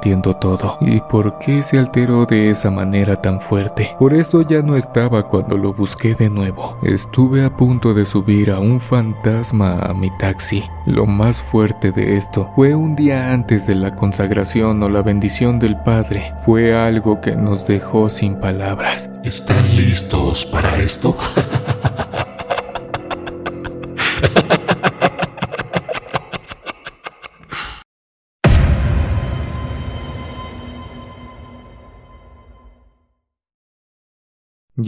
entiendo todo y por qué se alteró de esa manera tan fuerte. Por eso ya no estaba cuando lo busqué de nuevo. Estuve a punto de subir a un fantasma a mi taxi. Lo más fuerte de esto fue un día antes de la consagración o la bendición del Padre. Fue algo que nos dejó sin palabras. ¿Están listos para esto?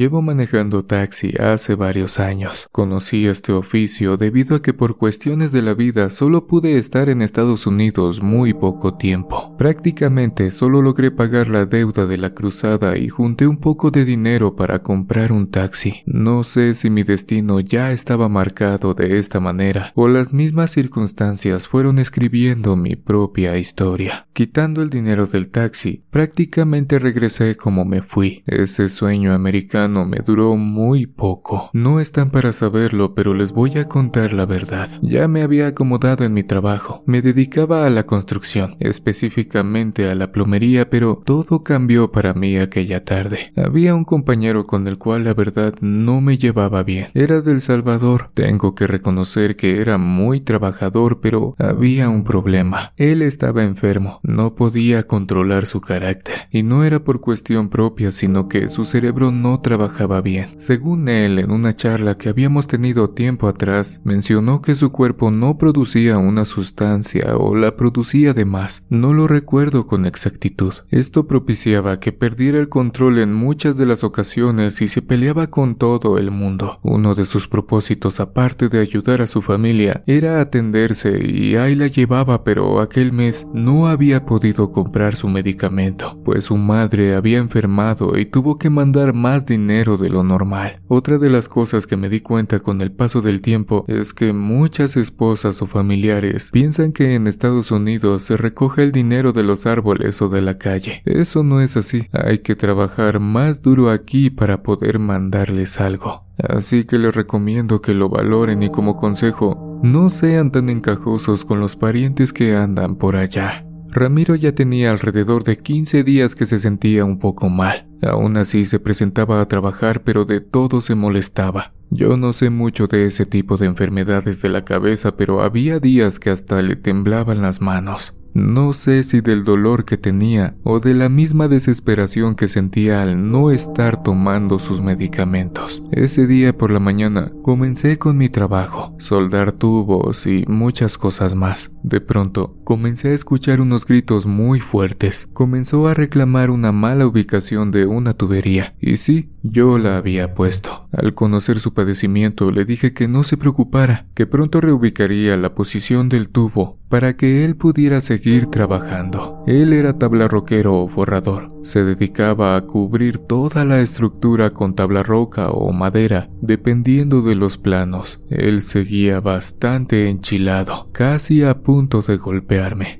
Llevo manejando taxi hace varios años. Conocí este oficio debido a que por cuestiones de la vida solo pude estar en Estados Unidos muy poco tiempo. Prácticamente solo logré pagar la deuda de la cruzada y junté un poco de dinero para comprar un taxi. No sé si mi destino ya estaba marcado de esta manera o las mismas circunstancias fueron escribiendo mi propia historia. Quitando el dinero del taxi, prácticamente regresé como me fui. Ese sueño americano me duró muy poco. No están para saberlo, pero les voy a contar la verdad. Ya me había acomodado en mi trabajo. Me dedicaba a la construcción, específicamente a la plomería, pero todo cambió para mí aquella tarde. Había un compañero con el cual la verdad no me llevaba bien. Era del Salvador. Tengo que reconocer que era muy trabajador, pero había un problema. Él estaba enfermo, no podía controlar su carácter, y no era por cuestión propia, sino que su cerebro no trabajaba bien. Según él, en una charla que habíamos tenido tiempo atrás, mencionó que su cuerpo no producía una sustancia o la producía de más. No lo recuerdo con exactitud. Esto propiciaba que perdiera el control en muchas de las ocasiones y se peleaba con todo el mundo. Uno de sus propósitos, aparte de ayudar a su familia, era atenderse y ahí la llevaba, pero aquel mes no había podido comprar su medicamento, pues su madre había enfermado y tuvo que mandar más dinero de lo normal. Otra de las cosas que me di cuenta con el paso del tiempo es que muchas esposas o familiares piensan que en Estados Unidos se recoge el dinero de los árboles o de la calle. Eso no es así. Hay que trabajar más duro aquí para poder mandarles algo. Así que les recomiendo que lo valoren y como consejo, no sean tan encajosos con los parientes que andan por allá. Ramiro ya tenía alrededor de 15 días que se sentía un poco mal. Aún así se presentaba a trabajar pero de todo se molestaba. Yo no sé mucho de ese tipo de enfermedades de la cabeza, pero había días que hasta le temblaban las manos. No sé si del dolor que tenía o de la misma desesperación que sentía al no estar tomando sus medicamentos. Ese día por la mañana comencé con mi trabajo, soldar tubos y muchas cosas más. De pronto comencé a escuchar unos gritos muy fuertes. Comenzó a reclamar una mala ubicación de una tubería. Y sí, yo la había puesto. Al conocer su padecimiento le dije que no se preocupara, que pronto reubicaría la posición del tubo para que él pudiera seguir trabajando. Él era tablarroquero o forrador. Se dedicaba a cubrir toda la estructura con tabla roca o madera, dependiendo de los planos. Él seguía bastante enchilado, casi a punto de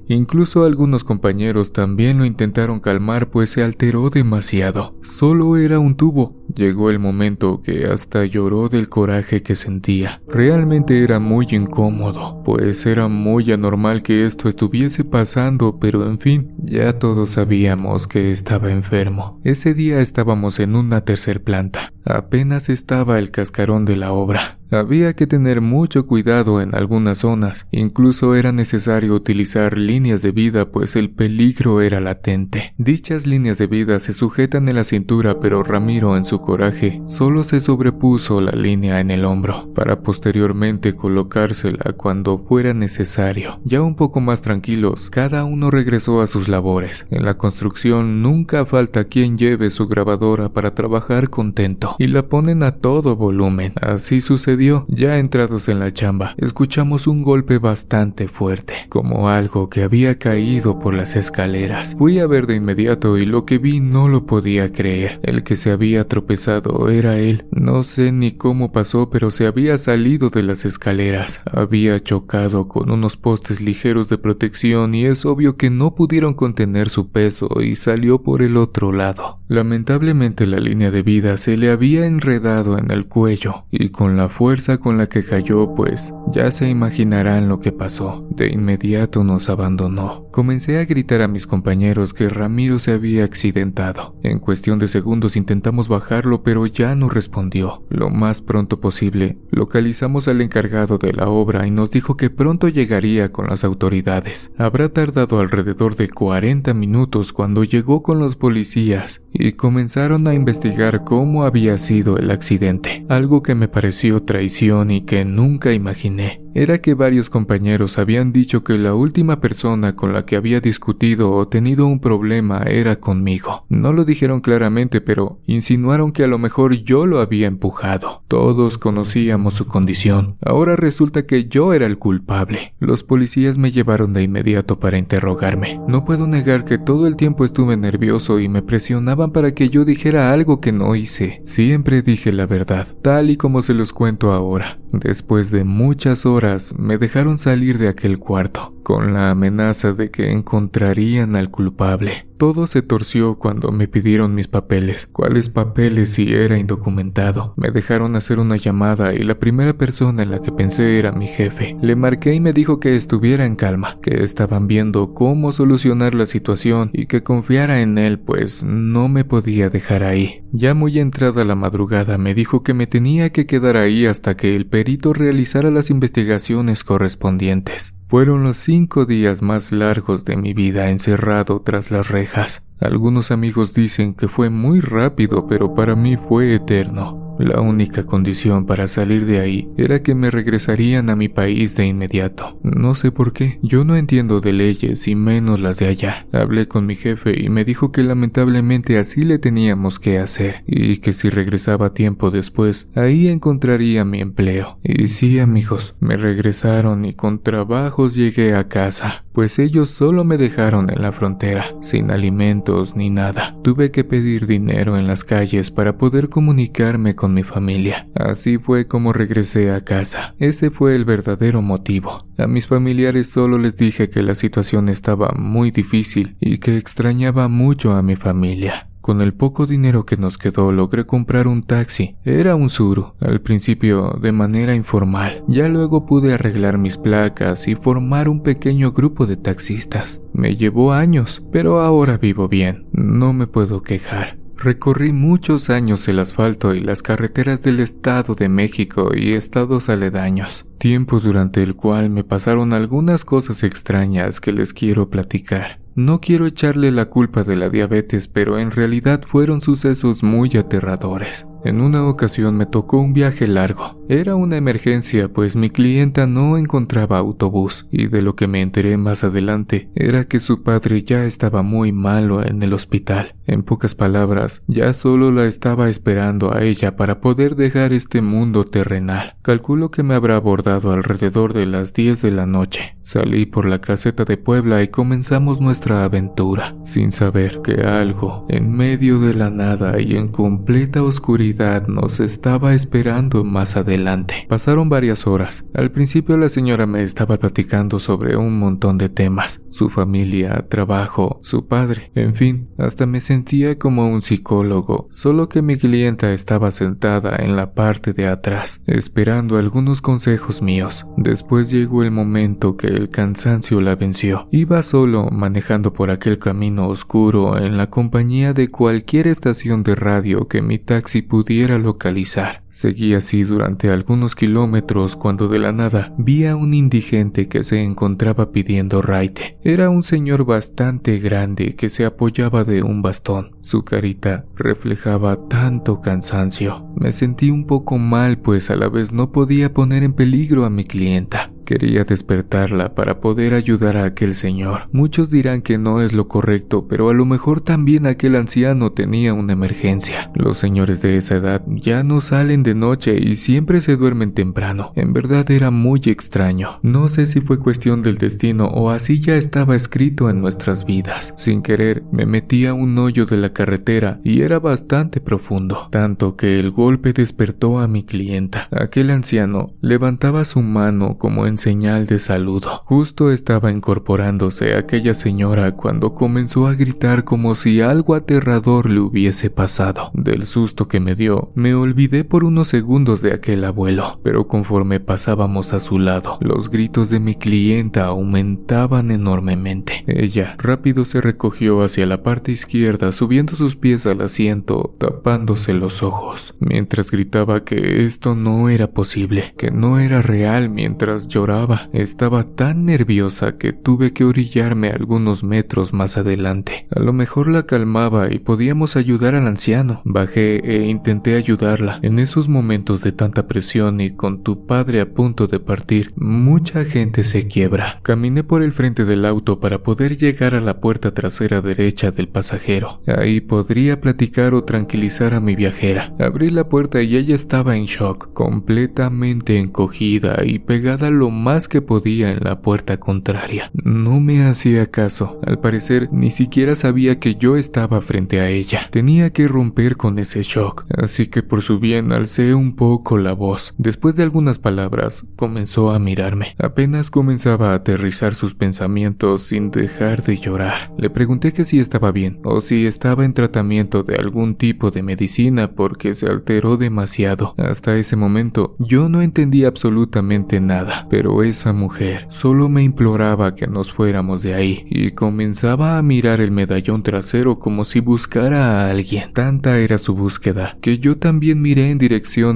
Incluso algunos compañeros también lo intentaron calmar pues se alteró demasiado. Solo era un tubo. Llegó el momento que hasta lloró del coraje que sentía. Realmente era muy incómodo, pues era muy anormal que esto estuviese pasando, pero en fin, ya todos sabíamos que estaba enfermo. Ese día estábamos en una tercer planta. Apenas estaba el cascarón de la obra. Había que tener mucho cuidado en algunas zonas, incluso era necesario utilizar líneas de vida pues el peligro era latente. Dichas líneas de vida se sujetan en la cintura pero Ramiro en su coraje solo se sobrepuso la línea en el hombro para posteriormente colocársela cuando fuera necesario. Ya un poco más tranquilos, cada uno regresó a sus labores. En la construcción nunca falta quien lleve su grabadora para trabajar contento y la ponen a todo volumen. Así sucedió ya entrados en la chamba, escuchamos un golpe bastante fuerte, como algo que había caído por las escaleras. Fui a ver de inmediato y lo que vi no lo podía creer. El que se había tropezado era él. No sé ni cómo pasó, pero se había salido de las escaleras. Había chocado con unos postes ligeros de protección y es obvio que no pudieron contener su peso y salió por el otro lado. Lamentablemente la línea de vida se le había enredado en el cuello y con la fuerza con la que cayó, pues ya se imaginarán lo que pasó. De inmediato nos abandonó. Comencé a gritar a mis compañeros que Ramiro se había accidentado. En cuestión de segundos intentamos bajarlo, pero ya no respondió. Lo más pronto posible, localizamos al encargado de la obra y nos dijo que pronto llegaría con las autoridades. Habrá tardado alrededor de 40 minutos cuando llegó con los policías y comenzaron a investigar cómo había sido el accidente, algo que me pareció traición y que nunca imaginé era que varios compañeros habían dicho que la última persona con la que había discutido o tenido un problema era conmigo. No lo dijeron claramente, pero insinuaron que a lo mejor yo lo había empujado. Todos conocíamos su condición. Ahora resulta que yo era el culpable. Los policías me llevaron de inmediato para interrogarme. No puedo negar que todo el tiempo estuve nervioso y me presionaban para que yo dijera algo que no hice. Siempre dije la verdad, tal y como se los cuento ahora. Después de muchas horas me dejaron salir de aquel cuarto, con la amenaza de que encontrarían al culpable. Todo se torció cuando me pidieron mis papeles. ¿Cuáles papeles si era indocumentado? Me dejaron hacer una llamada y la primera persona en la que pensé era mi jefe. Le marqué y me dijo que estuviera en calma, que estaban viendo cómo solucionar la situación y que confiara en él, pues no me podía dejar ahí. Ya muy entrada la madrugada me dijo que me tenía que quedar ahí hasta que el perito realizara las investigaciones correspondientes. Fueron los cinco días más largos de mi vida encerrado tras las rejas. Algunos amigos dicen que fue muy rápido, pero para mí fue eterno. La única condición para salir de ahí era que me regresarían a mi país de inmediato. No sé por qué, yo no entiendo de leyes y menos las de allá. Hablé con mi jefe y me dijo que lamentablemente así le teníamos que hacer y que si regresaba tiempo después, ahí encontraría mi empleo. Y sí, amigos, me regresaron y con trabajos llegué a casa, pues ellos solo me dejaron en la frontera, sin alimentos ni nada. Tuve que pedir dinero en las calles para poder comunicarme con mi familia. Así fue como regresé a casa. Ese fue el verdadero motivo. A mis familiares solo les dije que la situación estaba muy difícil y que extrañaba mucho a mi familia. Con el poco dinero que nos quedó logré comprar un taxi. Era un Suru, al principio de manera informal. Ya luego pude arreglar mis placas y formar un pequeño grupo de taxistas. Me llevó años, pero ahora vivo bien. No me puedo quejar. Recorrí muchos años el asfalto y las carreteras del Estado de México y estados aledaños, tiempo durante el cual me pasaron algunas cosas extrañas que les quiero platicar. No quiero echarle la culpa de la diabetes, pero en realidad fueron sucesos muy aterradores. En una ocasión me tocó un viaje largo. Era una emergencia, pues mi clienta no encontraba autobús, y de lo que me enteré más adelante era que su padre ya estaba muy malo en el hospital. En pocas palabras, ya solo la estaba esperando a ella para poder dejar este mundo terrenal. Calculo que me habrá abordado alrededor de las 10 de la noche. Salí por la caseta de Puebla y comenzamos nuestra aventura, sin saber que algo, en medio de la nada y en completa oscuridad, nos estaba esperando más adelante. Pasaron varias horas. Al principio la señora me estaba platicando sobre un montón de temas, su familia, trabajo, su padre, en fin, hasta me sentía como un psicólogo, solo que mi clienta estaba sentada en la parte de atrás, esperando algunos consejos míos. Después llegó el momento que el cansancio la venció. Iba solo manejando por aquel camino oscuro en la compañía de cualquier estación de radio que mi taxi pudiera pudiera localizar. Seguí así durante algunos kilómetros cuando de la nada vi a un indigente que se encontraba pidiendo raite. Era un señor bastante grande que se apoyaba de un bastón. Su carita reflejaba tanto cansancio. Me sentí un poco mal pues a la vez no podía poner en peligro a mi clienta. Quería despertarla para poder ayudar a aquel señor. Muchos dirán que no es lo correcto, pero a lo mejor también aquel anciano tenía una emergencia. Los señores de esa edad ya no salen de noche y siempre se duermen temprano. En verdad era muy extraño. No sé si fue cuestión del destino o así ya estaba escrito en nuestras vidas. Sin querer, me metí a un hoyo de la carretera y era bastante profundo, tanto que el golpe despertó a mi clienta. Aquel anciano levantaba su mano como en señal de saludo. Justo estaba incorporándose aquella señora cuando comenzó a gritar como si algo aterrador le hubiese pasado. Del susto que me dio, me olvidé por unos segundos de aquel abuelo, pero conforme pasábamos a su lado, los gritos de mi clienta aumentaban enormemente. Ella rápido se recogió hacia la parte izquierda, subiendo sus pies al asiento, tapándose los ojos, mientras gritaba que esto no era posible, que no era real mientras lloraba. Estaba tan nerviosa que tuve que orillarme algunos metros más adelante. A lo mejor la calmaba y podíamos ayudar al anciano. Bajé e intenté ayudarla. En esos momentos de tanta presión y con tu padre a punto de partir, mucha gente se quiebra. Caminé por el frente del auto para poder llegar a la puerta trasera derecha del pasajero. Ahí podría platicar o tranquilizar a mi viajera. Abrí la puerta y ella estaba en shock, completamente encogida y pegada lo más que podía en la puerta contraria. No me hacía caso. Al parecer, ni siquiera sabía que yo estaba frente a ella. Tenía que romper con ese shock, así que por su bien alcé un poco la voz. Después de algunas palabras, comenzó a mirarme. Apenas comenzaba a aterrizar sus pensamientos sin dejar de llorar. Le pregunté que si estaba bien o si estaba en tratamiento de algún tipo de medicina porque se alteró demasiado. Hasta ese momento yo no entendía absolutamente nada, pero esa mujer solo me imploraba que nos fuéramos de ahí y comenzaba a mirar el medallón trasero como si buscara a alguien. Tanta era su búsqueda que yo también miré en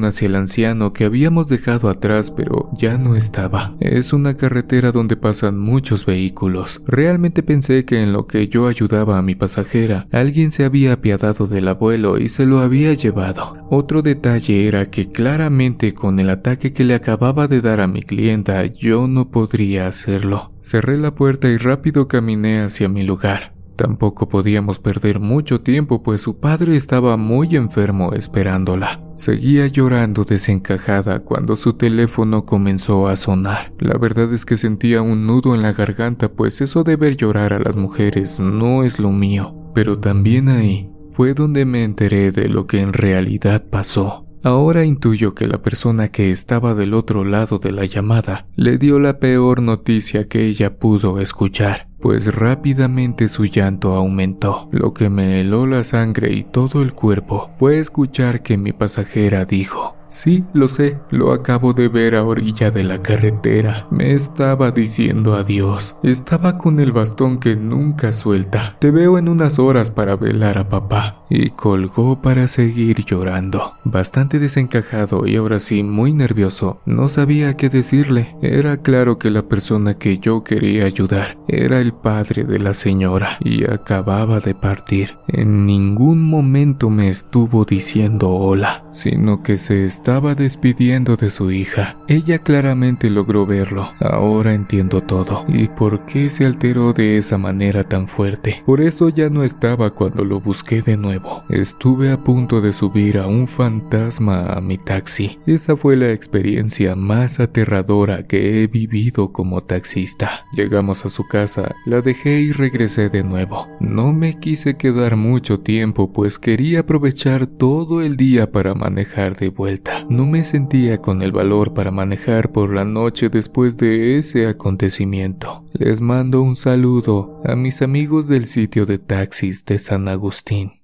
hacia el anciano que habíamos dejado atrás pero ya no estaba. Es una carretera donde pasan muchos vehículos. Realmente pensé que en lo que yo ayudaba a mi pasajera, alguien se había apiadado del abuelo y se lo había llevado. Otro detalle era que claramente con el ataque que le acababa de dar a mi clienta yo no podría hacerlo. Cerré la puerta y rápido caminé hacia mi lugar. Tampoco podíamos perder mucho tiempo pues su padre estaba muy enfermo esperándola. Seguía llorando desencajada cuando su teléfono comenzó a sonar. La verdad es que sentía un nudo en la garganta pues eso de ver llorar a las mujeres no es lo mío. Pero también ahí fue donde me enteré de lo que en realidad pasó. Ahora intuyo que la persona que estaba del otro lado de la llamada le dio la peor noticia que ella pudo escuchar, pues rápidamente su llanto aumentó. Lo que me heló la sangre y todo el cuerpo fue escuchar que mi pasajera dijo, Sí, lo sé, lo acabo de ver a orilla de la carretera. Me estaba diciendo adiós. Estaba con el bastón que nunca suelta. Te veo en unas horas para velar a papá. Y colgó para seguir llorando. Bastante desencajado y ahora sí muy nervioso. No sabía qué decirle. Era claro que la persona que yo quería ayudar era el padre de la señora y acababa de partir. En ningún momento me estuvo diciendo hola, sino que se estaba despidiendo de su hija. Ella claramente logró verlo. Ahora entiendo todo. ¿Y por qué se alteró de esa manera tan fuerte? Por eso ya no estaba cuando lo busqué de nuevo. Estuve a punto de subir a un fantasma a mi taxi. Esa fue la experiencia más aterradora que he vivido como taxista. Llegamos a su casa, la dejé y regresé de nuevo. No me quise quedar mucho tiempo pues quería aprovechar todo el día para manejar de vuelta. No me sentía con el valor para manejar por la noche después de ese acontecimiento. Les mando un saludo a mis amigos del sitio de taxis de San Agustín.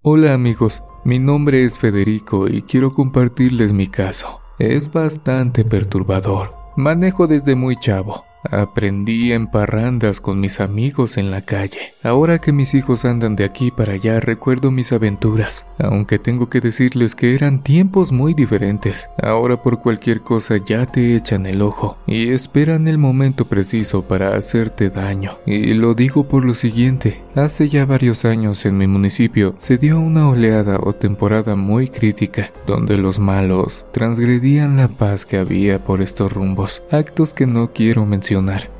Hola amigos, mi nombre es Federico y quiero compartirles mi caso. Es bastante perturbador. Manejo desde muy chavo. Aprendí en parrandas con mis amigos en la calle. Ahora que mis hijos andan de aquí para allá recuerdo mis aventuras, aunque tengo que decirles que eran tiempos muy diferentes. Ahora por cualquier cosa ya te echan el ojo y esperan el momento preciso para hacerte daño. Y lo digo por lo siguiente, hace ya varios años en mi municipio se dio una oleada o temporada muy crítica, donde los malos transgredían la paz que había por estos rumbos, actos que no quiero mencionar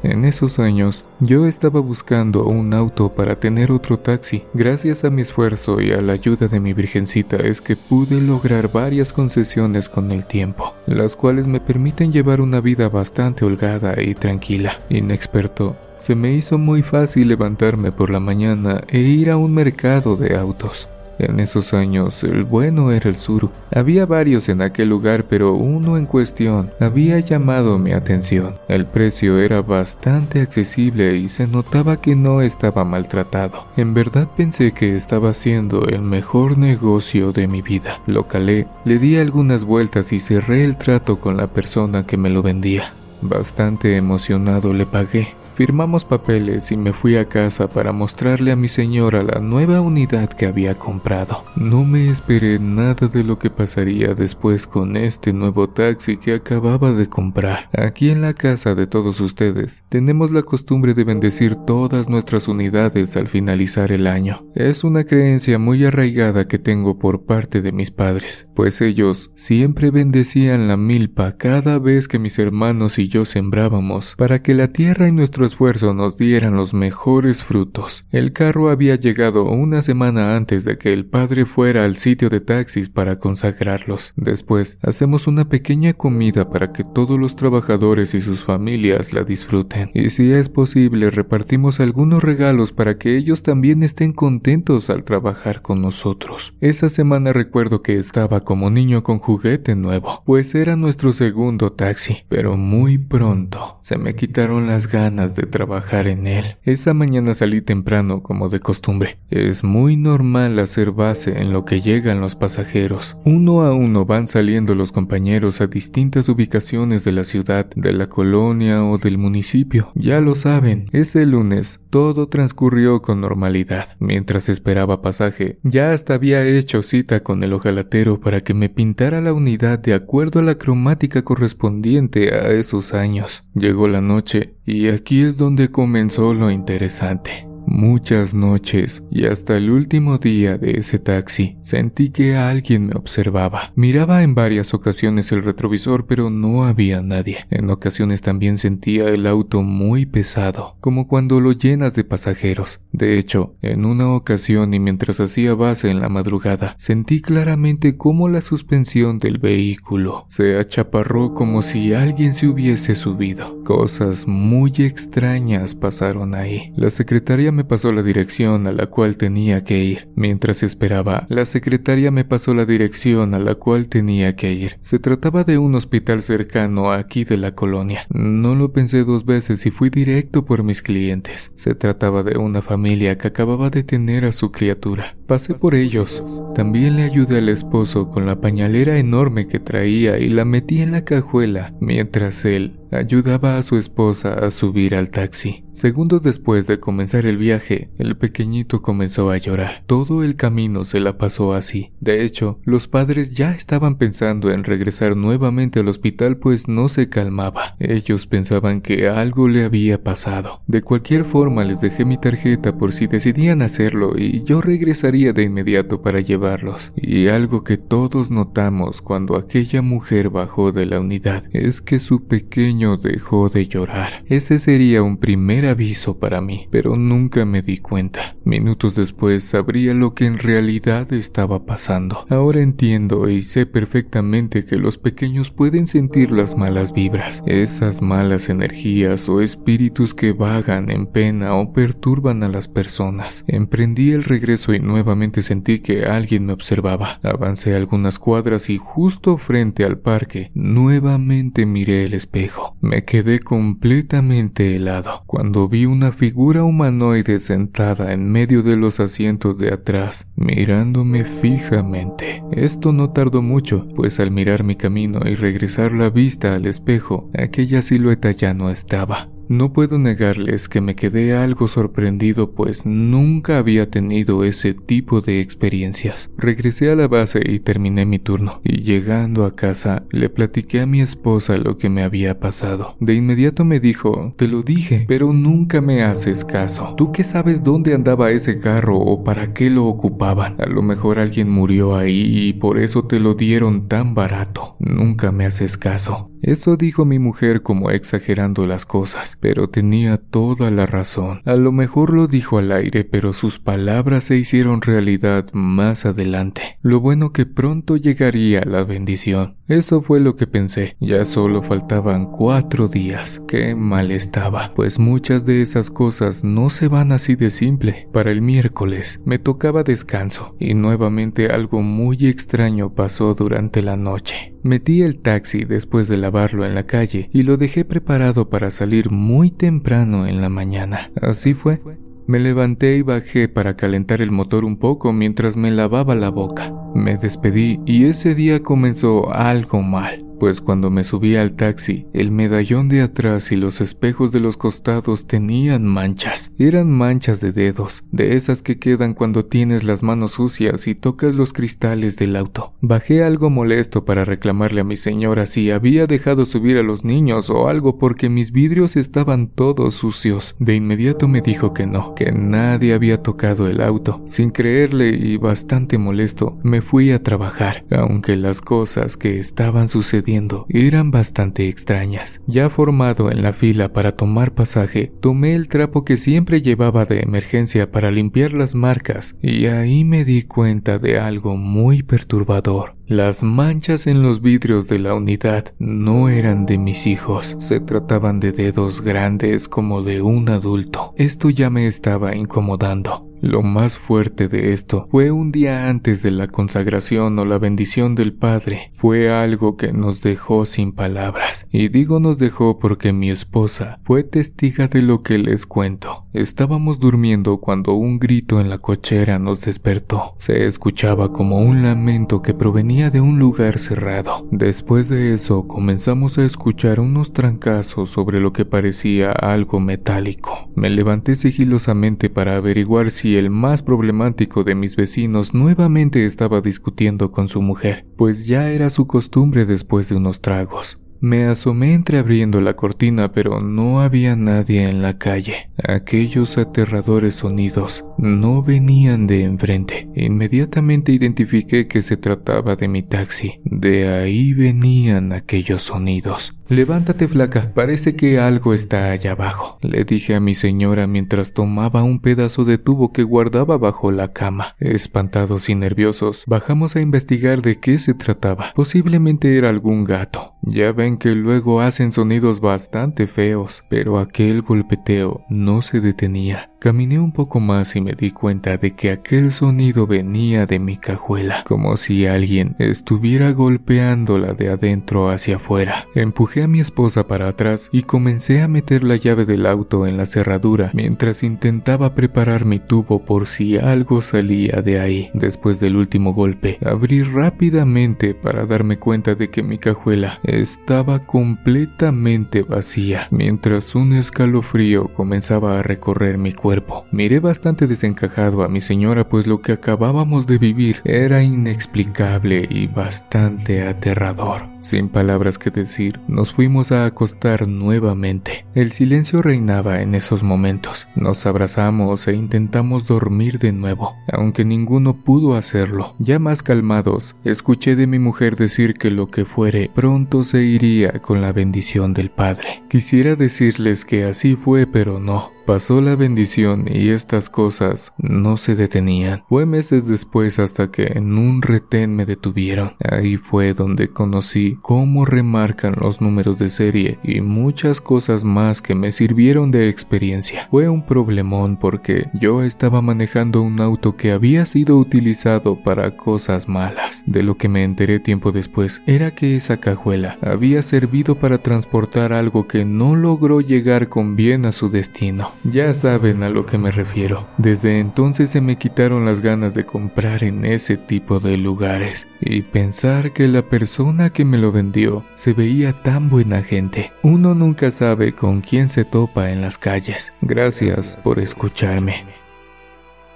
En esos años, yo estaba buscando un auto para tener otro taxi. Gracias a mi esfuerzo y a la ayuda de mi virgencita es que pude lograr varias concesiones con el tiempo, las cuales me permiten llevar una vida bastante holgada y tranquila. Inexperto, se me hizo muy fácil levantarme por la mañana e ir a un mercado de autos. En esos años, el bueno era el Suru. Había varios en aquel lugar, pero uno en cuestión había llamado mi atención. El precio era bastante accesible y se notaba que no estaba maltratado. En verdad pensé que estaba haciendo el mejor negocio de mi vida. Lo calé, le di algunas vueltas y cerré el trato con la persona que me lo vendía. Bastante emocionado le pagué. Firmamos papeles y me fui a casa para mostrarle a mi señora la nueva unidad que había comprado. No me esperé nada de lo que pasaría después con este nuevo taxi que acababa de comprar. Aquí en la casa de todos ustedes tenemos la costumbre de bendecir todas nuestras unidades al finalizar el año. Es una creencia muy arraigada que tengo por parte de mis padres, pues ellos siempre bendecían la milpa cada vez que mis hermanos y yo sembrábamos para que la tierra y nuestros esfuerzo nos dieran los mejores frutos. El carro había llegado una semana antes de que el padre fuera al sitio de taxis para consagrarlos. Después, hacemos una pequeña comida para que todos los trabajadores y sus familias la disfruten. Y si es posible, repartimos algunos regalos para que ellos también estén contentos al trabajar con nosotros. Esa semana recuerdo que estaba como niño con juguete nuevo, pues era nuestro segundo taxi, pero muy pronto se me quitaron las ganas de trabajar en él. Esa mañana salí temprano como de costumbre. Es muy normal hacer base en lo que llegan los pasajeros. Uno a uno van saliendo los compañeros a distintas ubicaciones de la ciudad, de la colonia o del municipio. Ya lo saben, ese lunes todo transcurrió con normalidad. Mientras esperaba pasaje, ya hasta había hecho cita con el ojalatero para que me pintara la unidad de acuerdo a la cromática correspondiente a esos años. Llegó la noche y aquí es donde comenzó lo interesante. Muchas noches y hasta el último día de ese taxi sentí que alguien me observaba. Miraba en varias ocasiones el retrovisor pero no había nadie. En ocasiones también sentía el auto muy pesado, como cuando lo llenas de pasajeros. De hecho, en una ocasión y mientras hacía base en la madrugada, sentí claramente cómo la suspensión del vehículo se achaparró como si alguien se hubiese subido. Cosas muy extrañas pasaron ahí. La secretaria me pasó la dirección a la cual tenía que ir. Mientras esperaba, la secretaria me pasó la dirección a la cual tenía que ir. Se trataba de un hospital cercano aquí de la colonia. No lo pensé dos veces y fui directo por mis clientes. Se trataba de una familia que acababa de tener a su criatura. Pasé por ellos. También le ayudé al esposo con la pañalera enorme que traía y la metí en la cajuela mientras él ayudaba a su esposa a subir al taxi. Segundos después de comenzar el viaje, el pequeñito comenzó a llorar. Todo el camino se la pasó así. De hecho, los padres ya estaban pensando en regresar nuevamente al hospital pues no se calmaba. Ellos pensaban que algo le había pasado. De cualquier forma les dejé mi tarjeta por si decidían hacerlo y yo regresaría de inmediato para llevarlos. Y algo que todos notamos cuando aquella mujer bajó de la unidad es que su pequeño dejó de llorar. Ese sería un primer aviso para mí, pero nunca me di cuenta. Minutos después sabría lo que en realidad estaba pasando. Ahora entiendo y sé perfectamente que los pequeños pueden sentir las malas vibras, esas malas energías o espíritus que vagan en pena o perturban a las personas. Emprendí el regreso y nuevamente sentí que alguien me observaba. Avancé algunas cuadras y justo frente al parque, nuevamente miré el espejo. Me quedé completamente helado cuando vi una figura humanoide sentada en medio de los asientos de atrás, mirándome fijamente. Esto no tardó mucho, pues al mirar mi camino y regresar la vista al espejo, aquella silueta ya no estaba. No puedo negarles que me quedé algo sorprendido pues nunca había tenido ese tipo de experiencias. Regresé a la base y terminé mi turno, y llegando a casa le platiqué a mi esposa lo que me había pasado. De inmediato me dijo, te lo dije, pero nunca me haces caso. ¿Tú qué sabes dónde andaba ese carro o para qué lo ocupaban? A lo mejor alguien murió ahí y por eso te lo dieron tan barato. Nunca me haces caso. Eso dijo mi mujer como exagerando las cosas, pero tenía toda la razón. A lo mejor lo dijo al aire, pero sus palabras se hicieron realidad más adelante. Lo bueno que pronto llegaría la bendición. Eso fue lo que pensé. Ya solo faltaban cuatro días. Qué mal estaba, pues muchas de esas cosas no se van así de simple. Para el miércoles me tocaba descanso y nuevamente algo muy extraño pasó durante la noche. Metí el taxi después de lavarlo en la calle y lo dejé preparado para salir muy temprano en la mañana. Así fue. Me levanté y bajé para calentar el motor un poco mientras me lavaba la boca. Me despedí y ese día comenzó algo mal pues cuando me subí al taxi, el medallón de atrás y los espejos de los costados tenían manchas. Eran manchas de dedos, de esas que quedan cuando tienes las manos sucias y tocas los cristales del auto. Bajé algo molesto para reclamarle a mi señora si había dejado subir a los niños o algo porque mis vidrios estaban todos sucios. De inmediato me dijo que no, que nadie había tocado el auto. Sin creerle y bastante molesto, me fui a trabajar, aunque las cosas que estaban sucediendo eran bastante extrañas. Ya formado en la fila para tomar pasaje, tomé el trapo que siempre llevaba de emergencia para limpiar las marcas y ahí me di cuenta de algo muy perturbador. Las manchas en los vidrios de la unidad no eran de mis hijos, se trataban de dedos grandes como de un adulto. Esto ya me estaba incomodando. Lo más fuerte de esto fue un día antes de la consagración o la bendición del Padre. Fue algo que nos dejó sin palabras. Y digo nos dejó porque mi esposa fue testiga de lo que les cuento. Estábamos durmiendo cuando un grito en la cochera nos despertó. Se escuchaba como un lamento que provenía de un lugar cerrado. Después de eso comenzamos a escuchar unos trancazos sobre lo que parecía algo metálico. Me levanté sigilosamente para averiguar si el más problemático de mis vecinos nuevamente estaba discutiendo con su mujer, pues ya era su costumbre después de unos tragos. Me asomé entreabriendo la cortina, pero no había nadie en la calle. Aquellos aterradores sonidos no venían de enfrente. Inmediatamente identifiqué que se trataba de mi taxi. De ahí venían aquellos sonidos. Levántate, flaca, parece que algo está allá abajo, le dije a mi señora mientras tomaba un pedazo de tubo que guardaba bajo la cama. Espantados y nerviosos, bajamos a investigar de qué se trataba. Posiblemente era algún gato. Ya ven que luego hacen sonidos bastante feos, pero aquel golpeteo no se detenía. Caminé un poco más y me di cuenta de que aquel sonido venía de mi cajuela, como si alguien estuviera golpeándola de adentro hacia afuera. Empujé a mi esposa para atrás y comencé a meter la llave del auto en la cerradura mientras intentaba preparar mi tubo por si algo salía de ahí. Después del último golpe, abrí rápidamente para darme cuenta de que mi cajuela estaba completamente vacía, mientras un escalofrío comenzaba a recorrer mi cuerpo Miré bastante desencajado a mi señora, pues lo que acabábamos de vivir era inexplicable y bastante aterrador. Sin palabras que decir, nos fuimos a acostar nuevamente. El silencio reinaba en esos momentos. Nos abrazamos e intentamos dormir de nuevo, aunque ninguno pudo hacerlo. Ya más calmados, escuché de mi mujer decir que lo que fuere pronto se iría con la bendición del Padre. Quisiera decirles que así fue, pero no. Pasó la bendición y estas cosas no se detenían. Fue meses después hasta que en un retén me detuvieron. Ahí fue donde conocí cómo remarcan los números de serie y muchas cosas más que me sirvieron de experiencia. Fue un problemón porque yo estaba manejando un auto que había sido utilizado para cosas malas. De lo que me enteré tiempo después era que esa cajuela había servido para transportar algo que no logró llegar con bien a su destino. Ya saben a lo que me refiero. Desde entonces se me quitaron las ganas de comprar en ese tipo de lugares y pensar que la persona que me lo vendió se veía tan buena gente. Uno nunca sabe con quién se topa en las calles. Gracias por escucharme.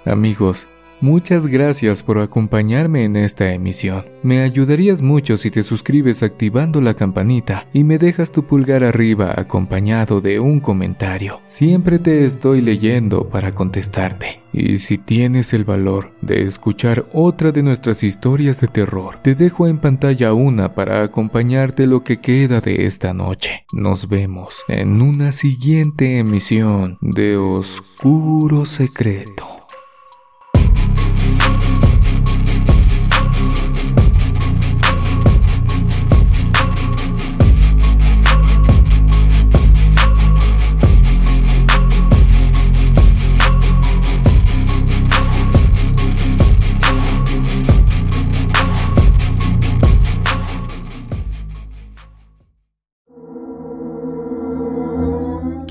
Amigos, Muchas gracias por acompañarme en esta emisión. Me ayudarías mucho si te suscribes activando la campanita y me dejas tu pulgar arriba acompañado de un comentario. Siempre te estoy leyendo para contestarte. Y si tienes el valor de escuchar otra de nuestras historias de terror, te dejo en pantalla una para acompañarte lo que queda de esta noche. Nos vemos en una siguiente emisión de Oscuro Secreto.